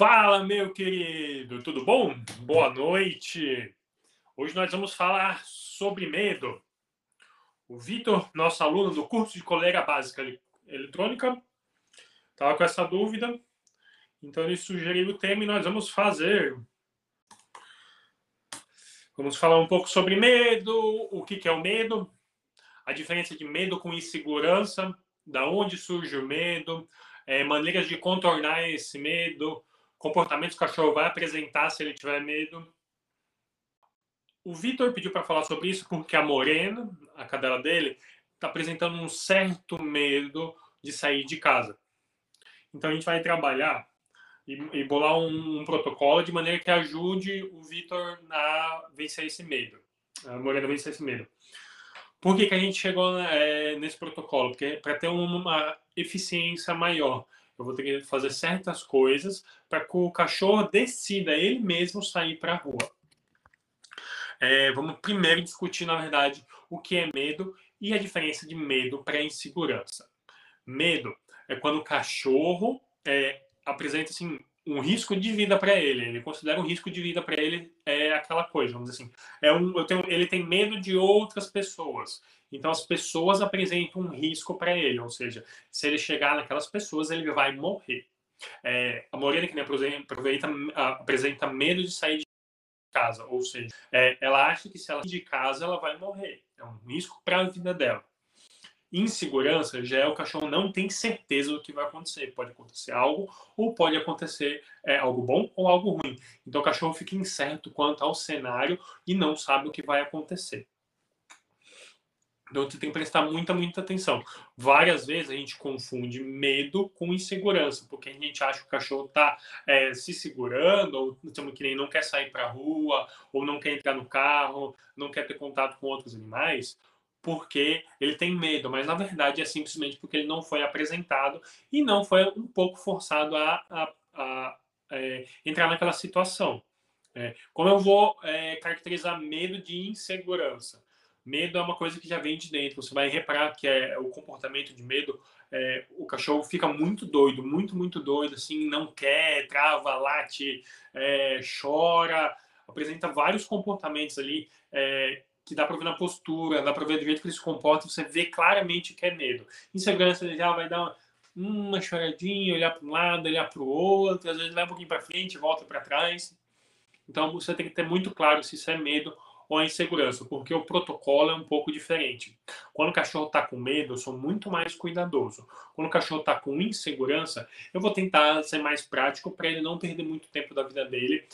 Fala, meu querido, tudo bom? Boa noite. Hoje nós vamos falar sobre medo. O Vitor, nosso aluno do curso de coleira básica eletrônica, estava com essa dúvida, então ele sugeriu o tema e nós vamos fazer. Vamos falar um pouco sobre medo, o que é o medo, a diferença de medo com insegurança, da onde surge o medo, é, maneiras de contornar esse medo, comportamentos que o cachorro vai apresentar se ele tiver medo. O Vitor pediu para falar sobre isso porque a Morena, a cadela dele, está apresentando um certo medo de sair de casa. Então a gente vai trabalhar e, e bolar um, um, protocolo de maneira que ajude o Vitor a vencer esse medo. A Morena vencer esse medo. Por que, que a gente chegou é, nesse protocolo? Porque para ter uma eficiência maior eu vou ter que fazer certas coisas para que o cachorro decida ele mesmo sair para a rua. É, vamos primeiro discutir, na verdade, o que é medo e a diferença de medo para insegurança. Medo é quando o cachorro é, apresenta assim, um risco de vida para ele. Ele considera um risco de vida para ele é aquela coisa, vamos dizer assim. É um, eu tenho, ele tem medo de outras pessoas. Então as pessoas apresentam um risco para ele, ou seja, se ele chegar naquelas pessoas, ele vai morrer. É, a Morena que aproveita, apresenta medo de sair de casa, ou seja, é, ela acha que se ela sair de casa, ela vai morrer. É um risco para a vida dela. Insegurança já é o cachorro não tem certeza do que vai acontecer. Pode acontecer algo ou pode acontecer é, algo bom ou algo ruim. Então o cachorro fica incerto quanto ao cenário e não sabe o que vai acontecer. Então você tem que prestar muita, muita atenção. Várias vezes a gente confunde medo com insegurança, porque a gente acha que o cachorro está é, se segurando, ou que nem não quer sair para a rua, ou não quer entrar no carro, não quer ter contato com outros animais, porque ele tem medo, mas na verdade é simplesmente porque ele não foi apresentado e não foi um pouco forçado a, a, a é, entrar naquela situação. É, como eu vou é, caracterizar medo de insegurança? Medo é uma coisa que já vem de dentro. Você vai reparar que é o comportamento de medo. É, o cachorro fica muito doido, muito, muito doido, assim, não quer, trava, late, é, chora, apresenta vários comportamentos ali é, que dá para ver na postura, dá para ver do jeito que ele se comporta, você vê claramente que é medo. Insegurança ele já vai dar uma, uma choradinha, olhar para um lado, olhar para o outro, às vezes vai um pouquinho para frente, volta para trás. Então você tem que ter muito claro se isso é medo ou a insegurança, porque o protocolo é um pouco diferente. Quando o cachorro está com medo, eu sou muito mais cuidadoso. Quando o cachorro está com insegurança, eu vou tentar ser mais prático para ele não perder muito tempo da vida dele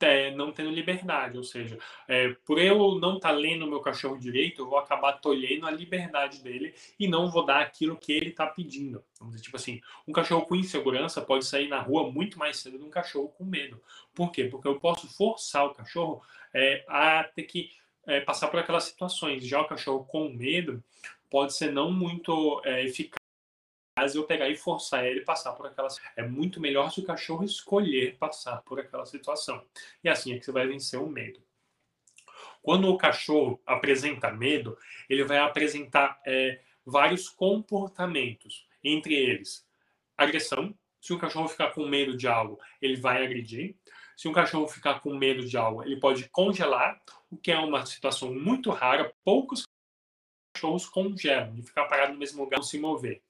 é, não tendo liberdade, ou seja, é, por eu não estar tá lendo o meu cachorro direito, eu vou acabar tolhendo a liberdade dele e não vou dar aquilo que ele está pedindo. Vamos dizer, tipo assim, um cachorro com insegurança pode sair na rua muito mais cedo do que um cachorro com medo. Por quê? Porque eu posso forçar o cachorro é, a ter que é, passar por aquelas situações. Já o cachorro com medo pode ser não muito é, eficaz eu pegar e forçar ele passar por aquela é muito melhor se o cachorro escolher passar por aquela situação. E assim é que você vai vencer o medo. Quando o cachorro apresenta medo ele vai apresentar é, vários comportamentos. Entre eles agressão. Se o cachorro ficar com medo de algo ele vai agredir. Se um cachorro ficar com medo de algo ele pode congelar o que é uma situação muito rara. Poucos cachorros congelam de ficar parado no mesmo lugar não se mover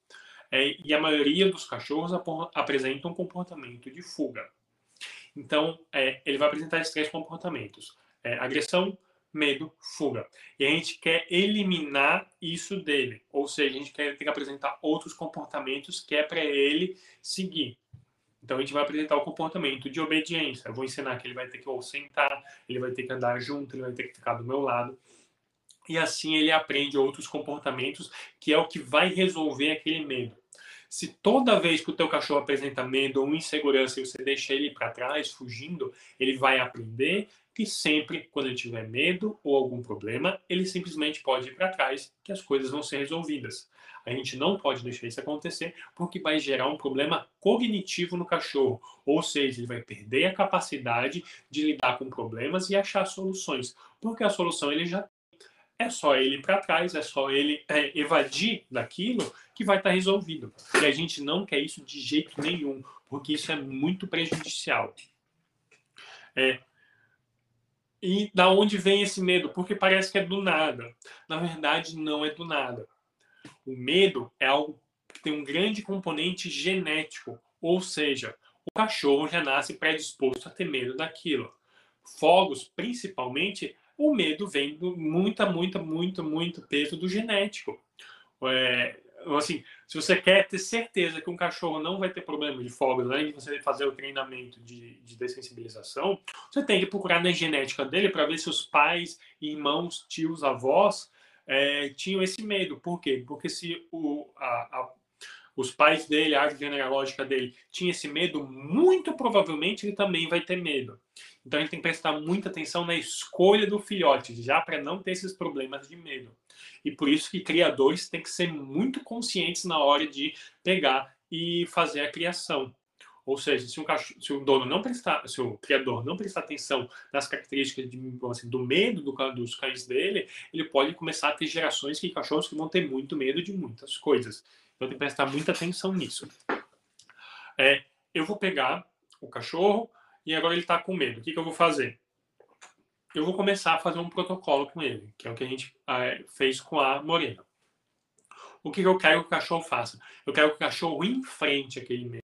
é, e a maioria dos cachorros apresenta um comportamento de fuga. Então, é, ele vai apresentar esses três comportamentos: é, agressão, medo, fuga. E a gente quer eliminar isso dele, ou seja, a gente quer ter que apresentar outros comportamentos que é para ele seguir. Então a gente vai apresentar o comportamento de obediência. Eu vou ensinar que ele vai ter que ou sentar, ele vai ter que andar junto, ele vai ter que ficar do meu lado e assim ele aprende outros comportamentos, que é o que vai resolver aquele medo. Se toda vez que o teu cachorro apresenta medo ou insegurança e você deixa ele para trás, fugindo, ele vai aprender que sempre, quando ele tiver medo ou algum problema, ele simplesmente pode ir para trás, que as coisas vão ser resolvidas. A gente não pode deixar isso acontecer porque vai gerar um problema cognitivo no cachorro, ou seja, ele vai perder a capacidade de lidar com problemas e achar soluções, porque a solução ele já é só ele ir para trás, é só ele é, evadir daquilo que vai estar tá resolvido. E a gente não quer isso de jeito nenhum, porque isso é muito prejudicial. É, e da onde vem esse medo? Porque parece que é do nada. Na verdade, não é do nada. O medo é algo que tem um grande componente genético, ou seja, o cachorro já nasce predisposto a ter medo daquilo. Fogos, principalmente, o medo vem do muita, muita, muito, muito peso do genético. É, assim, se você quer ter certeza que um cachorro não vai ter problema de fogos, além de você fazer o treinamento de, de dessensibilização, você tem que procurar na genética dele para ver se os pais, irmãos, tios, avós é, tinham esse medo. Por quê? Porque se o, a, a, os pais dele, a árvore genealógica dele, tinha esse medo, muito provavelmente ele também vai ter medo. Então a gente tem que prestar muita atenção na escolha do filhote, já para não ter esses problemas de medo. E por isso que criadores têm que ser muito conscientes na hora de pegar e fazer a criação. Ou seja, se, um cachorro, se o dono não prestar, se o criador não prestar atenção nas características de, assim, do medo do, dos cães dele, ele pode começar a ter gerações de cachorros que vão ter muito medo de muitas coisas. Então tem que prestar muita atenção nisso. É, eu vou pegar o cachorro e agora ele está com medo. O que, que eu vou fazer? eu vou começar a fazer um protocolo com ele, que é o que a gente é, fez com a Morena. O que eu quero que o cachorro faça? Eu quero que o cachorro enfrente aquele medo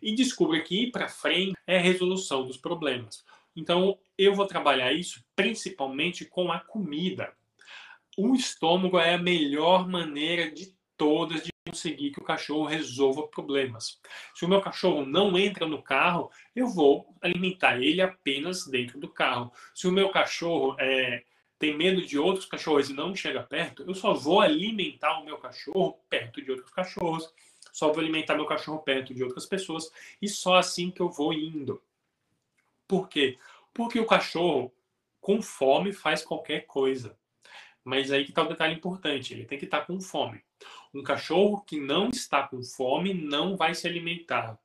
e descubra que ir para frente é a resolução dos problemas. Então, eu vou trabalhar isso principalmente com a comida. O estômago é a melhor maneira de todas de conseguir que o cachorro resolva problemas. Se o meu cachorro não entra no carro, eu vou alimentar ele apenas dentro do carro. Se o meu cachorro é, tem medo de outros cachorros e não chega perto, eu só vou alimentar o meu cachorro perto de outros cachorros. Só vou alimentar meu cachorro perto de outras pessoas e só assim que eu vou indo. Por quê? Porque o cachorro com fome faz qualquer coisa. Mas aí que está o detalhe importante, ele tem que estar tá com fome. Um cachorro que não está com fome não vai se alimentar.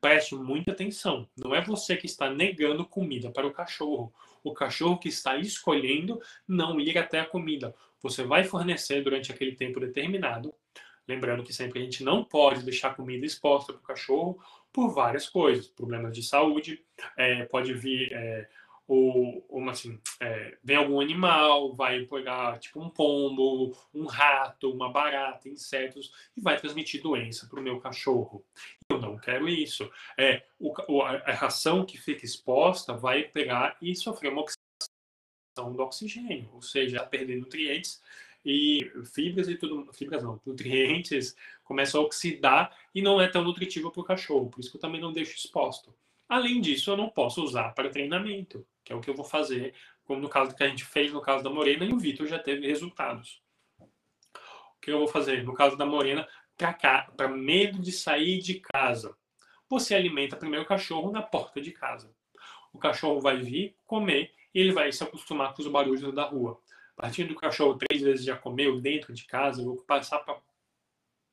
Preste muita atenção. Não é você que está negando comida para o cachorro. O cachorro que está escolhendo não ir até a comida. Você vai fornecer durante aquele tempo determinado. Lembrando que sempre a gente não pode deixar comida exposta para o cachorro por várias coisas. Problemas de saúde, é, pode vir é, ou, ou assim, é, vem algum animal, vai pegar tipo um pombo, um rato, uma barata, insetos e vai transmitir doença para o meu cachorro. Eu não quero isso. É, o, a ração que fica exposta vai pegar e sofrer uma oxidação do oxigênio, ou seja, perder nutrientes e fibras e tudo, fibras não, nutrientes começam a oxidar e não é tão nutritivo para o cachorro, por isso que eu também não deixo exposto. Além disso, eu não posso usar para treinamento que é o que eu vou fazer, como no caso que a gente fez no caso da Morena, e o Vitor já teve resultados. O que eu vou fazer? No caso da Morena, para medo de sair de casa. Você alimenta primeiro o cachorro na porta de casa. O cachorro vai vir comer e ele vai se acostumar com os barulhos da rua. A partir do cachorro três vezes já comeu dentro de casa, eu vou passar para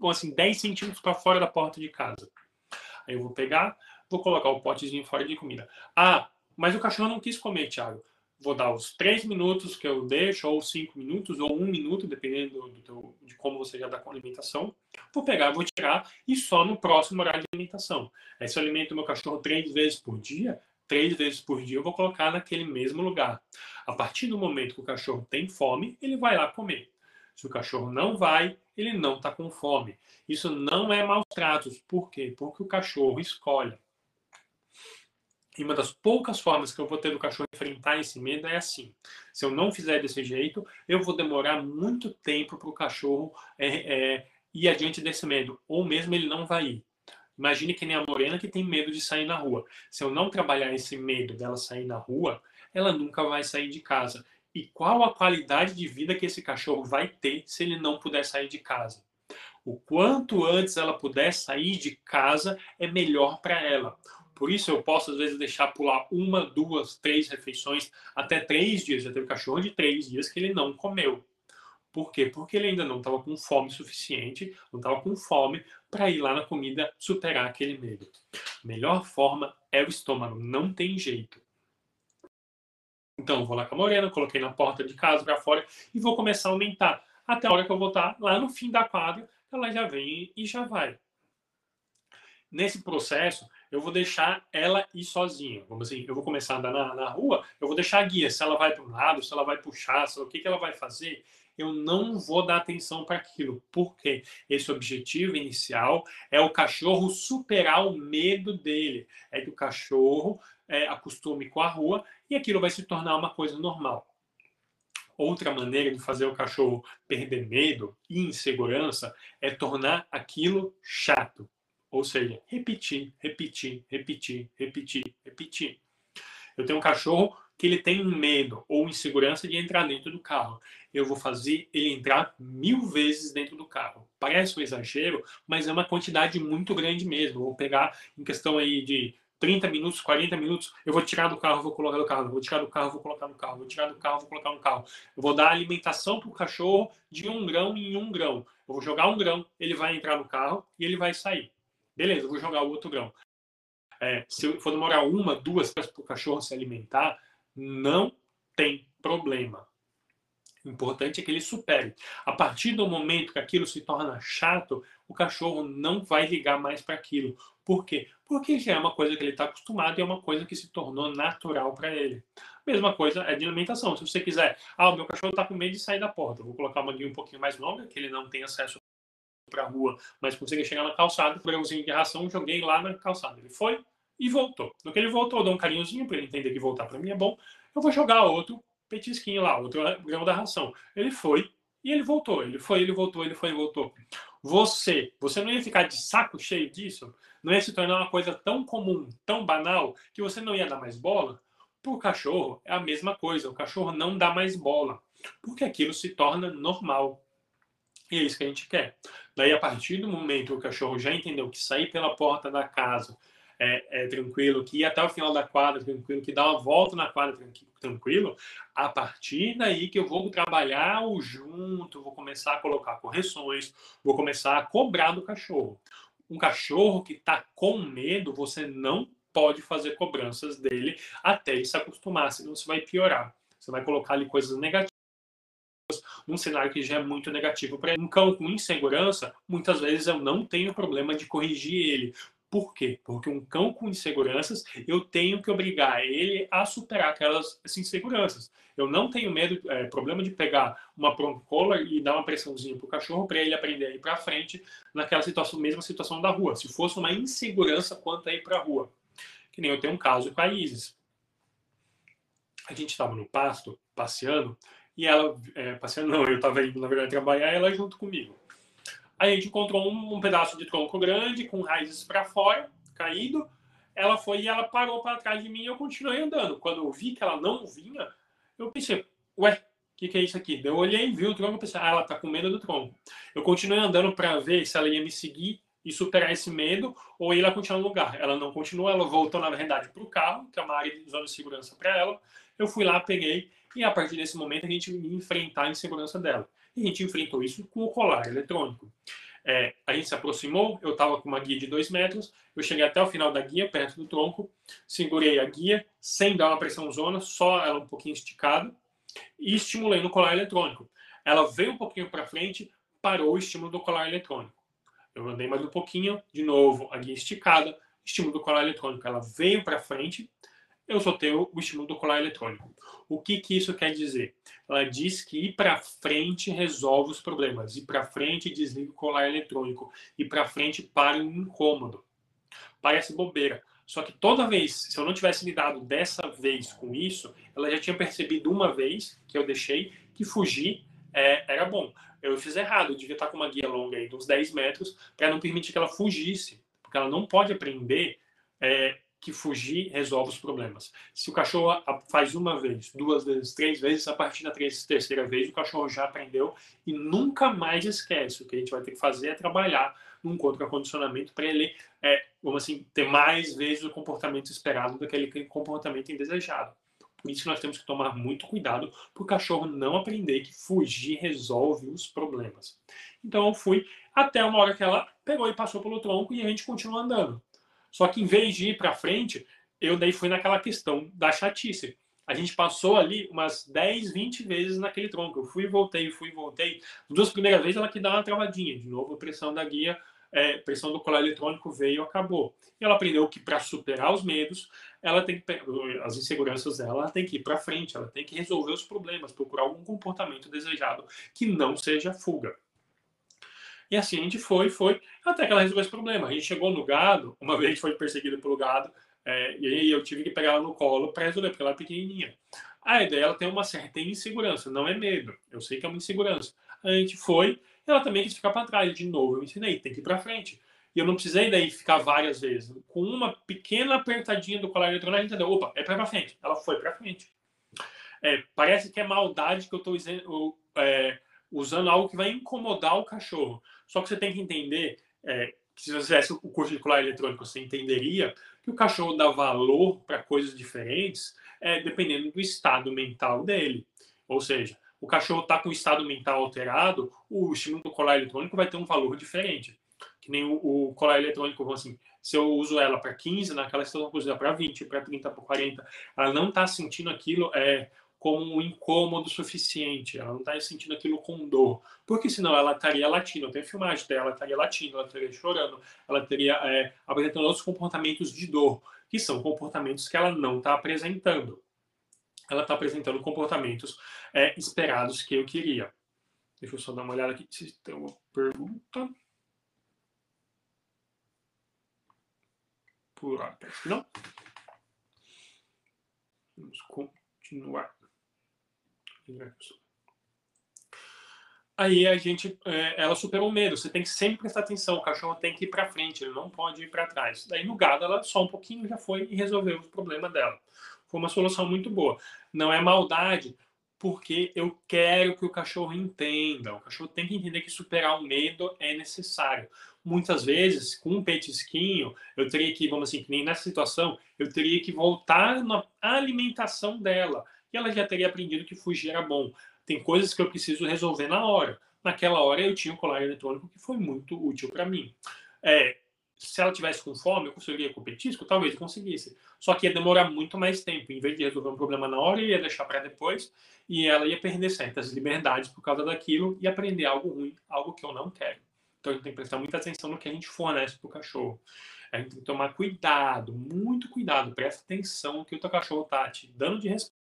assim, 10 centímetros para fora da porta de casa. Aí eu vou pegar, vou colocar o potezinho fora de comida. Ah, mas o cachorro não quis comer, Thiago. Vou dar os três minutos que eu deixo, ou cinco minutos, ou um minuto, dependendo do teu, de como você já dá com a alimentação. Vou pegar, vou tirar e só no próximo horário de alimentação. Aí, se eu alimento meu cachorro três vezes por dia, três vezes por dia eu vou colocar naquele mesmo lugar. A partir do momento que o cachorro tem fome, ele vai lá comer. Se o cachorro não vai, ele não está com fome. Isso não é maus tratos. Por quê? Porque o cachorro escolhe. E uma das poucas formas que eu vou ter do cachorro enfrentar esse medo é assim. Se eu não fizer desse jeito, eu vou demorar muito tempo para o cachorro é, é, ir adiante desse medo. Ou mesmo ele não vai ir. Imagine que nem a Morena que tem medo de sair na rua. Se eu não trabalhar esse medo dela sair na rua, ela nunca vai sair de casa. E qual a qualidade de vida que esse cachorro vai ter se ele não puder sair de casa? O quanto antes ela puder sair de casa é melhor para ela. Por isso eu posso, às vezes, deixar pular uma, duas, três refeições, até três dias. Já teve cachorro de três dias que ele não comeu. Por quê? Porque ele ainda não estava com fome suficiente, não estava com fome para ir lá na comida superar aquele medo. A melhor forma é o estômago, não tem jeito. Então, vou lá com a morena, coloquei na porta de casa para fora e vou começar a aumentar. Até a hora que eu voltar lá no fim da quadra, ela já vem e já vai. Nesse processo, eu vou deixar ela ir sozinha. Vamos assim, eu vou começar a andar na, na rua, eu vou deixar a guia. Se ela vai para um lado, se ela vai puxar, se, o que, que ela vai fazer, eu não vou dar atenção para aquilo. Porque esse objetivo inicial é o cachorro superar o medo dele. É que o cachorro é, acostume com a rua e aquilo vai se tornar uma coisa normal. Outra maneira de fazer o cachorro perder medo e insegurança é tornar aquilo chato. Ou seja, repetir, repetir, repetir, repetir, repetir. Eu tenho um cachorro que ele tem medo ou insegurança de entrar dentro do carro. Eu vou fazer ele entrar mil vezes dentro do carro. Parece um exagero, mas é uma quantidade muito grande mesmo. vou pegar em questão aí de 30 minutos, 40 minutos, eu vou tirar do carro, vou colocar no carro, vou tirar do carro, vou colocar no carro, vou tirar do carro, vou colocar no carro. Eu vou dar alimentação para o cachorro de um grão em um grão. Eu vou jogar um grão, ele vai entrar no carro e ele vai sair. Beleza, vou jogar o outro grão. É, se for demorar uma, duas para o cachorro se alimentar, não tem problema. O importante é que ele supere. A partir do momento que aquilo se torna chato, o cachorro não vai ligar mais para aquilo. Por quê? Porque já é uma coisa que ele está acostumado e é uma coisa que se tornou natural para ele. Mesma coisa é de alimentação. Se você quiser, ah, o meu cachorro está com medo de sair da porta, vou colocar uma guia um pouquinho mais longa, que ele não tem acesso para a rua, mas consegue chegar na calçada, grãozinho de ração, joguei lá na calçada. Ele foi e voltou. No que ele voltou, eu dou um carinhozinho para ele entender que voltar para mim é bom. Eu vou jogar outro petisquinho lá, outro grão da ração. Ele foi e ele voltou. Ele foi, ele voltou, ele foi e voltou. Você, você não ia ficar de saco cheio disso? Não ia se tornar uma coisa tão comum, tão banal, que você não ia dar mais bola? Para o cachorro é a mesma coisa. O cachorro não dá mais bola, porque aquilo se torna normal. E é isso que a gente quer. Daí, a partir do momento que o cachorro já entendeu que sair pela porta da casa é, é, tranquilo, que ir até o final da quadra tranquilo, que dar uma volta na quadra tranquilo, a partir daí que eu vou trabalhar o junto, vou começar a colocar correções, vou começar a cobrar do cachorro. Um cachorro que está com medo, você não pode fazer cobranças dele até ele se acostumar, senão você vai piorar. Você vai colocar ali coisas negativas num cenário que já é muito negativo para um cão com insegurança, muitas vezes eu não tenho problema de corrigir ele, por quê? Porque um cão com inseguranças, eu tenho que obrigar ele a superar aquelas inseguranças. Eu não tenho medo, é, problema de pegar uma prong collar e dar uma pressãozinha para o cachorro para ele aprender a ir para frente naquela situação, mesma situação da rua. Se fosse uma insegurança quanto a ir para a rua. Que nem eu tenho um caso com a Isis. A gente estava no pasto, passeando, e ela, é, passeando não, eu estava indo, na verdade, trabalhar, ela junto comigo. Aí a gente encontrou um, um pedaço de tronco grande, com raízes para fora, caído. Ela foi e ela parou para trás de mim e eu continuei andando. Quando eu vi que ela não vinha, eu pensei, ué, o que, que, é isso aqui? Eu olhei, vi o tronco e pensei, ah, ela tá com medo do tronco. Eu continuei andando para ver se ela ia me seguir e superar esse medo ou ela continuar no lugar. Ela não continuou, ela voltou, na verdade, para o carro, que é uma área de zona de segurança para ela. Eu fui lá, peguei e a partir desse momento a gente enfrentar a insegurança dela. E a gente enfrentou isso com o colar eletrônico. É, a gente se aproximou, eu estava com uma guia de dois metros, eu cheguei até o final da guia, perto do tronco, segurei a guia sem dar uma pressão zona, só ela um pouquinho esticada, e estimulei no colar eletrônico. Ela veio um pouquinho para frente, parou o estímulo do colar eletrônico. Eu andei mais um pouquinho, de novo, a guia esticada, estímulo do colar eletrônico. Ela veio para frente, eu soltei o estímulo do colar eletrônico. O que, que isso quer dizer? Ela diz que ir para frente resolve os problemas, ir para frente desliga o colar eletrônico, ir para frente para o incômodo. Parece bobeira. Só que toda vez, se eu não tivesse lidado dessa vez com isso, ela já tinha percebido uma vez que eu deixei que fugir é, era bom. Eu fiz errado, eu devia estar com uma guia longa aí de uns 10 metros para não permitir que ela fugisse, porque ela não pode aprender é, que fugir resolve os problemas. Se o cachorro faz uma vez, duas vezes, três vezes, a partir da terceira vez o cachorro já aprendeu e nunca mais esquece. O que a gente vai ter que fazer é trabalhar num contra-condicionamento para ele, é, vamos assim, ter mais vezes o comportamento esperado do que aquele comportamento indesejado. Por isso nós temos que tomar muito cuidado para o cachorro não aprender que fugir resolve os problemas. Então eu fui até uma hora que ela pegou e passou pelo tronco e a gente continua andando. Só que em vez de ir para frente, eu daí fui naquela questão da chatice. A gente passou ali umas 10, 20 vezes naquele tronco. Eu fui e voltei, fui e voltei. As duas primeiras vezes ela que dá uma travadinha. De novo, a pressão da guia, é, pressão do colar eletrônico veio acabou. E ela aprendeu que para superar os medos, ela tem que as inseguranças dela, ela tem que ir para frente, ela tem que resolver os problemas, procurar algum comportamento desejado que não seja fuga. E assim a gente foi, foi, até que ela resolveu esse problema. A gente chegou no gado, uma vez foi perseguida pelo gado, é, e aí eu tive que pegar ela no colo para resolver, porque ela é pequenininha. A ideia ela tem uma certa insegurança, não é medo. Eu sei que é uma insegurança. A gente foi, ela também quis ficar para trás. De novo, eu ensinei, tem que ir para frente. E eu não precisei daí ficar várias vezes. Com uma pequena apertadinha do colar eletrônico, a gente entendeu, opa, é para frente. Ela foi para frente. É, parece que é maldade que eu estou é, usando algo que vai incomodar o cachorro. Só que você tem que entender é, que se você fizesse o curso de colar eletrônico, você entenderia que o cachorro dá valor para coisas diferentes é, dependendo do estado mental dele. Ou seja, o cachorro está com o estado mental alterado, o estímulo do colar eletrônico vai ter um valor diferente. Que nem o, o colar eletrônico, assim, se eu uso ela para 15, naquela situação eu uso para 20, para 30, para 40, ela não está sentindo aquilo é, como um incômodo suficiente, ela não está sentindo aquilo com dor, porque senão ela estaria latindo, eu tenho filmagem dela, ela estaria latindo, ela estaria chorando, ela teria é, apresentando outros comportamentos de dor, que são comportamentos que ela não está apresentando. Ela está apresentando comportamentos é, esperados que eu queria. Deixa eu só dar uma olhada aqui se tem uma pergunta. Por hora, não. Vamos continuar. Aí a gente, é, ela superou o medo. Você tem que sempre prestar atenção. O cachorro tem que ir para frente, ele não pode ir para trás. Daí no gado, ela só um pouquinho já foi e resolveu o problema dela. Foi uma solução muito boa. Não é maldade, porque eu quero que o cachorro entenda. O cachorro tem que entender que superar o medo é necessário. Muitas vezes, com um petisquinho, eu teria que, vamos assim, que nem nessa situação, eu teria que voltar na alimentação dela e ela já teria aprendido que fugir era bom. Tem coisas que eu preciso resolver na hora. Naquela hora eu tinha um colar eletrônico que foi muito útil para mim. É, se ela tivesse com fome, eu conseguiria com petisco? Talvez conseguisse. Só que ia demorar muito mais tempo. Em vez de resolver um problema na hora, ia deixar para depois e ela ia perder certas liberdades por causa daquilo e aprender algo ruim, algo que eu não quero. Então a gente tem que prestar muita atenção no que a gente fornece para o cachorro. A gente tem que tomar cuidado, muito cuidado. Presta atenção no que o teu cachorro está te dando de resposta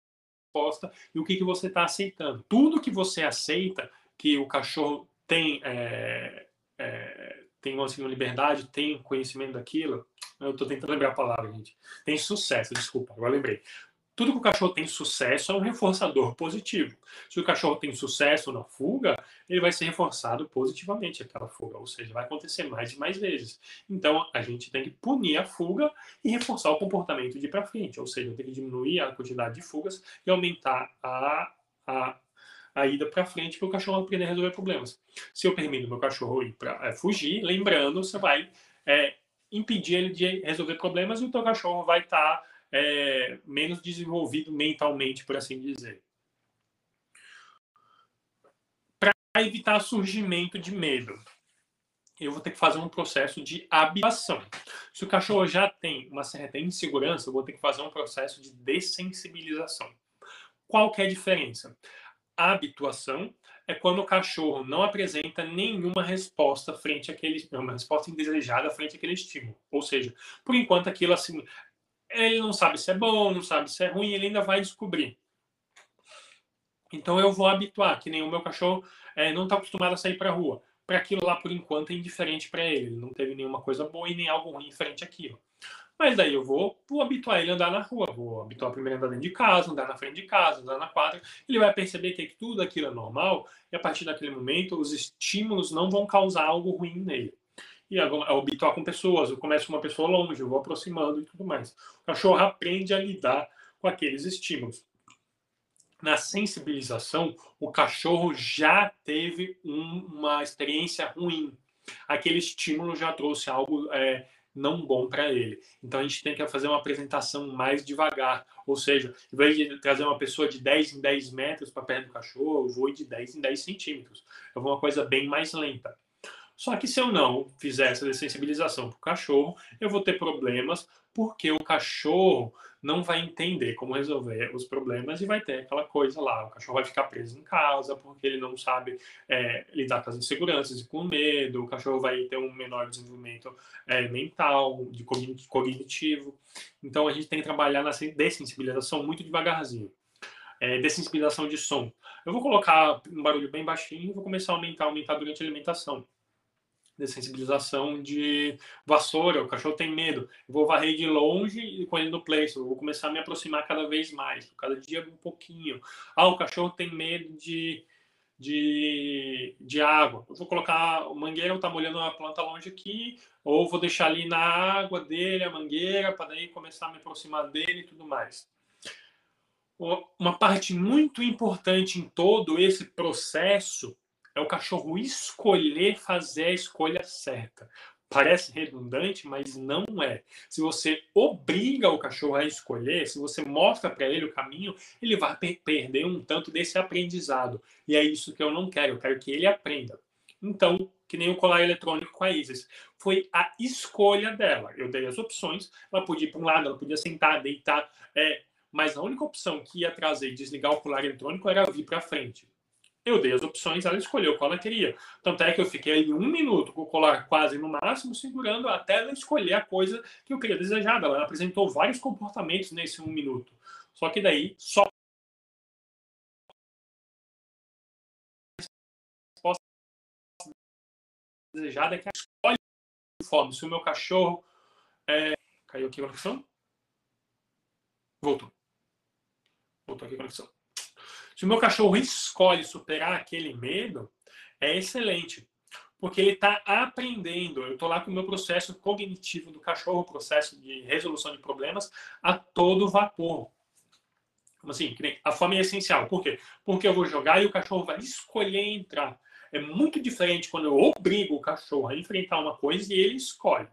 resposta e o que, que você está aceitando. Tudo que você aceita, que o cachorro tem, é, é, tem assim, liberdade, tem conhecimento daquilo, eu estou tentando lembrar a palavra, gente. Tem sucesso, desculpa, agora lembrei. Tudo que o cachorro tem sucesso é um reforçador positivo. Se o cachorro tem sucesso na fuga, ele vai ser reforçado positivamente aquela fuga, ou seja, vai acontecer mais e mais vezes. Então, a gente tem que punir a fuga e reforçar o comportamento de ir para frente, ou seja, tem que diminuir a quantidade de fugas e aumentar a, a, a ida para frente para o cachorro aprender a resolver problemas. Se eu permito meu cachorro ir para é, fugir, lembrando, você vai é, impedir ele de resolver problemas e o teu cachorro vai estar tá é, menos desenvolvido mentalmente, por assim dizer. Para evitar surgimento de medo, eu vou ter que fazer um processo de habituação. Se o cachorro já tem uma certa insegurança, eu vou ter que fazer um processo de dessensibilização. Qual que é a diferença? A habituação é quando o cachorro não apresenta nenhuma resposta frente àquele, uma resposta indesejada frente àquele estímulo. Ou seja, por enquanto aquilo assim, ele não sabe se é bom, não sabe se é ruim, ele ainda vai descobrir. Então eu vou habituar, que nem o meu cachorro é, não está acostumado a sair para a rua. Para aquilo lá, por enquanto, é indiferente para ele. Ele não teve nenhuma coisa boa e nem algo ruim frente àquilo. Mas daí eu vou, vou habituar ele a andar na rua, vou habituar primeiro a andar dentro de casa, andar na frente de casa, andar na quadra. Ele vai perceber que tudo aquilo é normal e a partir daquele momento os estímulos não vão causar algo ruim nele e habituar com pessoas. Eu começo com uma pessoa longe, eu vou aproximando e tudo mais. O cachorro aprende a lidar com aqueles estímulos. Na sensibilização, o cachorro já teve um, uma experiência ruim. Aquele estímulo já trouxe algo é, não bom para ele. Então a gente tem que fazer uma apresentação mais devagar. Ou seja, em vez de trazer uma pessoa de 10 em 10 metros para perto do cachorro, eu vou de 10 em 10 centímetros. Eu vou uma coisa bem mais lenta. Só que se eu não fizer essa dessensibilização para o cachorro, eu vou ter problemas porque o cachorro não vai entender como resolver os problemas e vai ter aquela coisa lá. O cachorro vai ficar preso em casa porque ele não sabe é, lidar com as inseguranças e com medo. O cachorro vai ter um menor desenvolvimento é, mental, de cognitivo. Então a gente tem que trabalhar na dessensibilização muito devagarzinho. É, dessensibilização de som. Eu vou colocar um barulho bem baixinho e vou começar a aumentar, aumentar durante a alimentação de sensibilização de vassoura, o cachorro tem medo. Eu vou varrer de longe e com ele no place, eu vou começar a me aproximar cada vez mais, cada dia um pouquinho. Ah, o cachorro tem medo de, de, de água. Eu vou colocar o mangueira, tá molhando uma planta longe aqui, ou vou deixar ali na água dele a mangueira para daí começar a me aproximar dele e tudo mais. Uma parte muito importante em todo esse processo é o cachorro escolher fazer a escolha certa. Parece redundante, mas não é. Se você obriga o cachorro a escolher, se você mostra para ele o caminho, ele vai per perder um tanto desse aprendizado. E é isso que eu não quero. Eu quero que ele aprenda. Então, que nem o colar eletrônico com a Isis. Foi a escolha dela. Eu dei as opções. Ela podia ir para um lado, ela podia sentar, deitar. É, mas a única opção que ia trazer desligar o colar eletrônico era vir para frente. Eu dei as opções, ela escolheu qual ela queria. Tanto é que eu fiquei um minuto com o colar quase no máximo, segurando até ela escolher a coisa que eu queria desejar. Ela apresentou vários comportamentos nesse um minuto. Só que daí, só resposta desejada é que ela escolhe conforme. Se o meu cachorro. É... Caiu aqui a conexão? Voltou. Voltou aqui a conexão. Se o meu cachorro escolhe superar aquele medo, é excelente, porque ele está aprendendo. Eu estou lá com o meu processo cognitivo do cachorro, processo de resolução de problemas, a todo vapor. Como assim? A fome é essencial. Por quê? Porque eu vou jogar e o cachorro vai escolher entrar. É muito diferente quando eu obrigo o cachorro a enfrentar uma coisa e ele escolhe.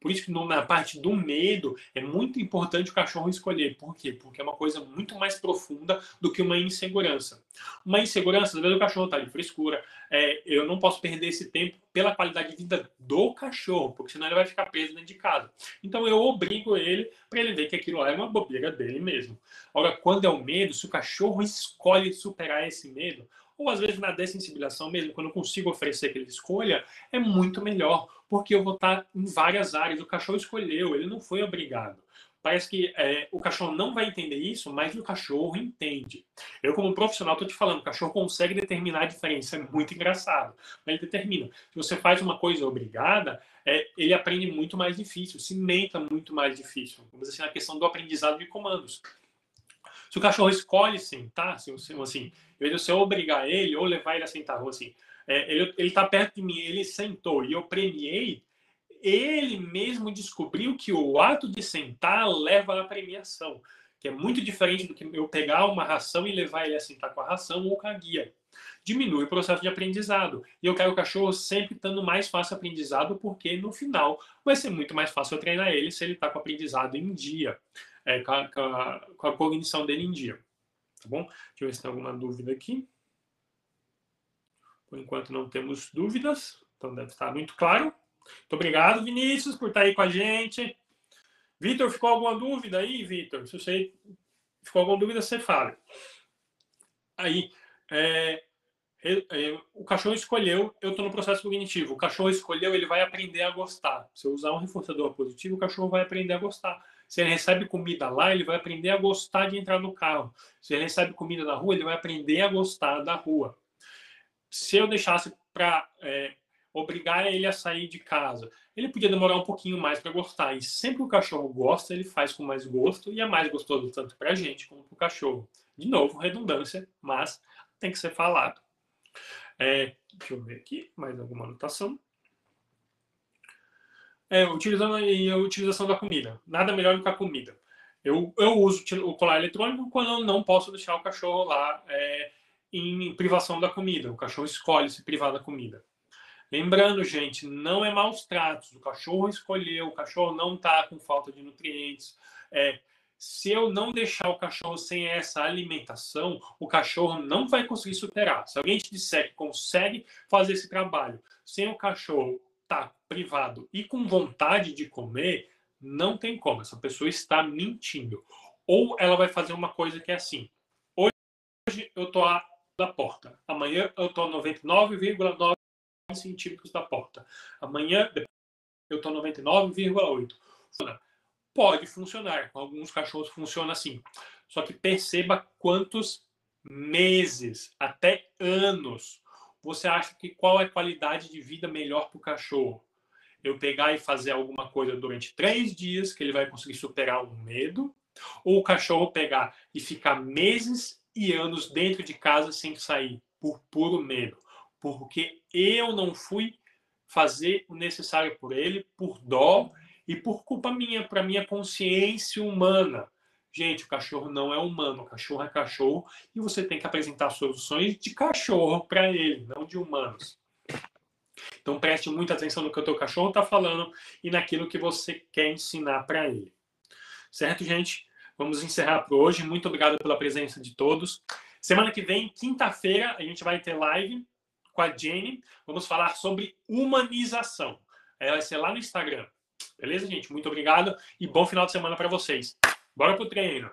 Por isso que na parte do medo é muito importante o cachorro escolher. Por quê? Porque é uma coisa muito mais profunda do que uma insegurança. Uma insegurança, às vezes o cachorro está de frescura. É, eu não posso perder esse tempo pela qualidade de vida do cachorro, porque senão ele vai ficar preso dentro de casa. Então eu obrigo ele para ele ver que aquilo lá é uma bobeira dele mesmo. Agora, quando é o medo, se o cachorro escolhe superar esse medo, ou às vezes na dessensibilização mesmo, quando eu consigo oferecer que ele escolha, é muito melhor, porque eu vou estar em várias áreas. O cachorro escolheu, ele não foi obrigado. Parece que é, o cachorro não vai entender isso, mas o cachorro entende. Eu, como profissional, estou te falando, o cachorro consegue determinar a diferença. É muito engraçado. Mas ele determina. Se você faz uma coisa obrigada, é, ele aprende muito mais difícil, cimenta muito mais difícil. Vamos dizer assim, a questão do aprendizado de comandos. Se o cachorro escolhe sentar, assim, assim, em vez de obrigar ele ou levar ele a sentar, assim, é, ele está perto de mim, ele sentou e eu premiei, ele mesmo descobriu que o ato de sentar leva à premiação, que é muito diferente do que eu pegar uma ração e levar ele a sentar com a ração ou com a guia. Diminui o processo de aprendizado. E eu quero o cachorro sempre estando mais fácil aprendizado, porque no final vai ser muito mais fácil eu treinar ele se ele está com o aprendizado em dia é, com, a, com a cognição dele em dia. Tá bom? Deixa eu ver se tem alguma dúvida aqui. Por enquanto não temos dúvidas, então deve estar muito claro. Muito obrigado, Vinícius, por estar aí com a gente. Vitor, ficou alguma dúvida aí, Vitor? Se você ficou alguma dúvida, você fala. Aí, é, é, o cachorro escolheu, eu estou no processo cognitivo. O cachorro escolheu, ele vai aprender a gostar. Se eu usar um reforçador positivo, o cachorro vai aprender a gostar. Se ele recebe comida lá, ele vai aprender a gostar de entrar no carro. Se ele recebe comida na rua, ele vai aprender a gostar da rua. Se eu deixasse para é, obrigar ele a sair de casa, ele podia demorar um pouquinho mais para gostar. E sempre que o cachorro gosta, ele faz com mais gosto e é mais gostoso tanto para a gente como para o cachorro. De novo, redundância, mas tem que ser falado. É, deixa eu ver aqui mais alguma anotação. É, utilizando a utilização da comida. Nada melhor do que a comida. Eu, eu uso o colar eletrônico quando eu não posso deixar o cachorro lá é, em privação da comida. O cachorro escolhe se privar da comida. Lembrando, gente, não é maus tratos. O cachorro escolheu, o cachorro não está com falta de nutrientes. É, Se eu não deixar o cachorro sem essa alimentação, o cachorro não vai conseguir superar. Se alguém te disser que consegue fazer esse trabalho sem o cachorro tá privado e com vontade de comer, não tem como. Essa pessoa está mentindo. Ou ela vai fazer uma coisa que é assim: hoje eu tô da porta, amanhã eu tô 99,9 centímetros da porta, amanhã eu tô 99,8. Pode funcionar. Com alguns cachorros funciona assim. Só que perceba quantos meses, até anos, você acha que qual é a qualidade de vida melhor para o cachorro? Eu pegar e fazer alguma coisa durante três dias que ele vai conseguir superar um medo, ou o cachorro pegar e ficar meses e anos dentro de casa sem sair por puro medo, porque eu não fui fazer o necessário por ele, por dó e por culpa minha, para minha consciência humana. Gente, o cachorro não é humano, o cachorro é cachorro e você tem que apresentar soluções de cachorro para ele, não de humanos. Então preste muita atenção no que o teu cachorro está falando e naquilo que você quer ensinar para ele. Certo, gente? Vamos encerrar por hoje. Muito obrigado pela presença de todos. Semana que vem, quinta-feira, a gente vai ter live com a Jenny. Vamos falar sobre humanização. Ela vai ser lá no Instagram. Beleza, gente? Muito obrigado e bom final de semana para vocês. Bora pro treino.